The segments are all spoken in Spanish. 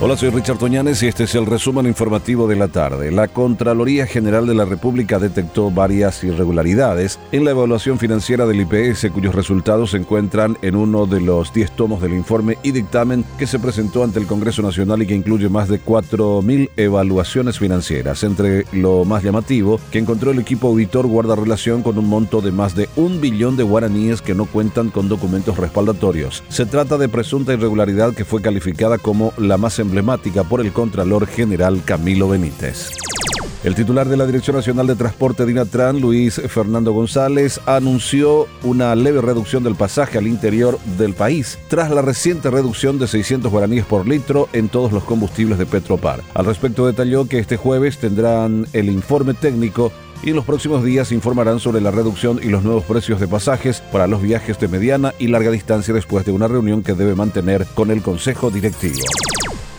Hola, soy Richard Toñanes y este es el resumen informativo de la tarde. La Contraloría General de la República detectó varias irregularidades en la evaluación financiera del IPS, cuyos resultados se encuentran en uno de los 10 tomos del informe y dictamen que se presentó ante el Congreso Nacional y que incluye más de 4.000 evaluaciones financieras. Entre lo más llamativo, que encontró el equipo auditor guarda relación con un monto de más de un billón de guaraníes que no cuentan con documentos respaldatorios. Se trata de presunta irregularidad que fue calificada como la más emblemática por el Contralor General Camilo Benítez. El titular de la Dirección Nacional de Transporte Dinatran, Luis Fernando González, anunció una leve reducción del pasaje al interior del país tras la reciente reducción de 600 guaraníes por litro en todos los combustibles de Petropar. Al respecto detalló que este jueves tendrán el informe técnico y en los próximos días informarán sobre la reducción y los nuevos precios de pasajes para los viajes de mediana y larga distancia después de una reunión que debe mantener con el Consejo Directivo.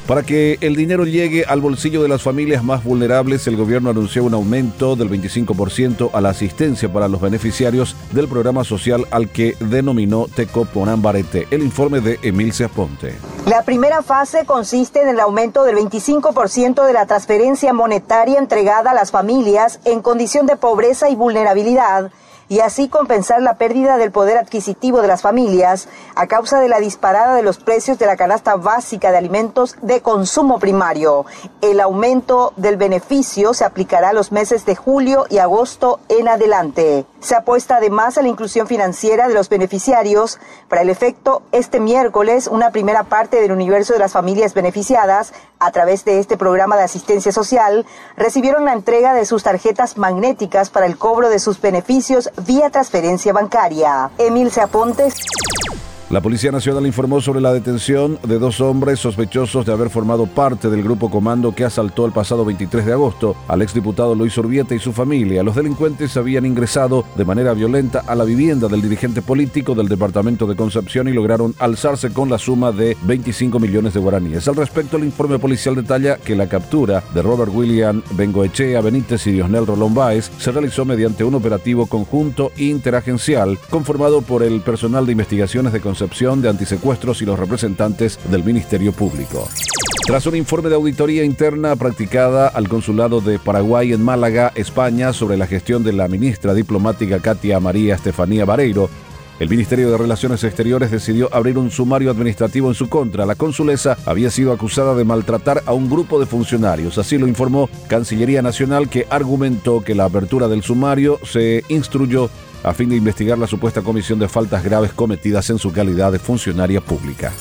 Para que el dinero llegue al bolsillo de las familias más vulnerables, el gobierno anunció un aumento del 25% a la asistencia para los beneficiarios del programa social al que denominó Teco Ponambarete. El informe de Emil Ponte. La primera fase consiste en el aumento del 25% de la transferencia monetaria entregada a las familias en condición de pobreza y vulnerabilidad y así compensar la pérdida del poder adquisitivo de las familias a causa de la disparada de los precios de la canasta básica de alimentos de consumo primario. El aumento del beneficio se aplicará los meses de julio y agosto en adelante. Se apuesta además a la inclusión financiera de los beneficiarios. Para el efecto, este miércoles una primera parte del universo de las familias beneficiadas a través de este programa de asistencia social recibieron la entrega de sus tarjetas magnéticas para el cobro de sus beneficios vía transferencia bancaria. Emil Apontes. La Policía Nacional informó sobre la detención de dos hombres sospechosos de haber formado parte del grupo comando que asaltó el pasado 23 de agosto al exdiputado Luis Urbieta y su familia. Los delincuentes habían ingresado de manera violenta a la vivienda del dirigente político del departamento de Concepción y lograron alzarse con la suma de 25 millones de guaraníes. Al respecto, el informe policial detalla que la captura de Robert William Bengoechea Benítez y Diosnel Rolón Báez se realizó mediante un operativo conjunto interagencial conformado por el personal de investigaciones de Concepción de Antisecuestros y los representantes del Ministerio Público. Tras un informe de auditoría interna practicada al Consulado de Paraguay en Málaga, España, sobre la gestión de la ministra diplomática Katia María Estefanía Vareiro, el Ministerio de Relaciones Exteriores decidió abrir un sumario administrativo en su contra. La consulesa había sido acusada de maltratar a un grupo de funcionarios. Así lo informó Cancillería Nacional, que argumentó que la apertura del sumario se instruyó a fin de investigar la supuesta comisión de faltas graves cometidas en su calidad de funcionaria pública.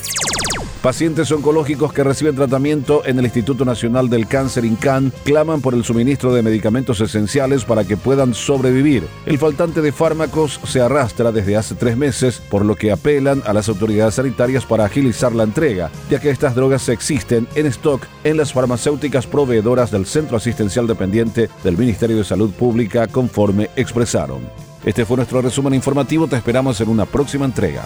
Pacientes oncológicos que reciben tratamiento en el Instituto Nacional del Cáncer INCAN claman por el suministro de medicamentos esenciales para que puedan sobrevivir. El faltante de fármacos se arrastra desde hace tres meses, por lo que apelan a las autoridades sanitarias para agilizar la entrega, ya que estas drogas existen en stock en las farmacéuticas proveedoras del Centro Asistencial Dependiente del Ministerio de Salud Pública, conforme expresaron. Este fue nuestro resumen informativo, te esperamos en una próxima entrega.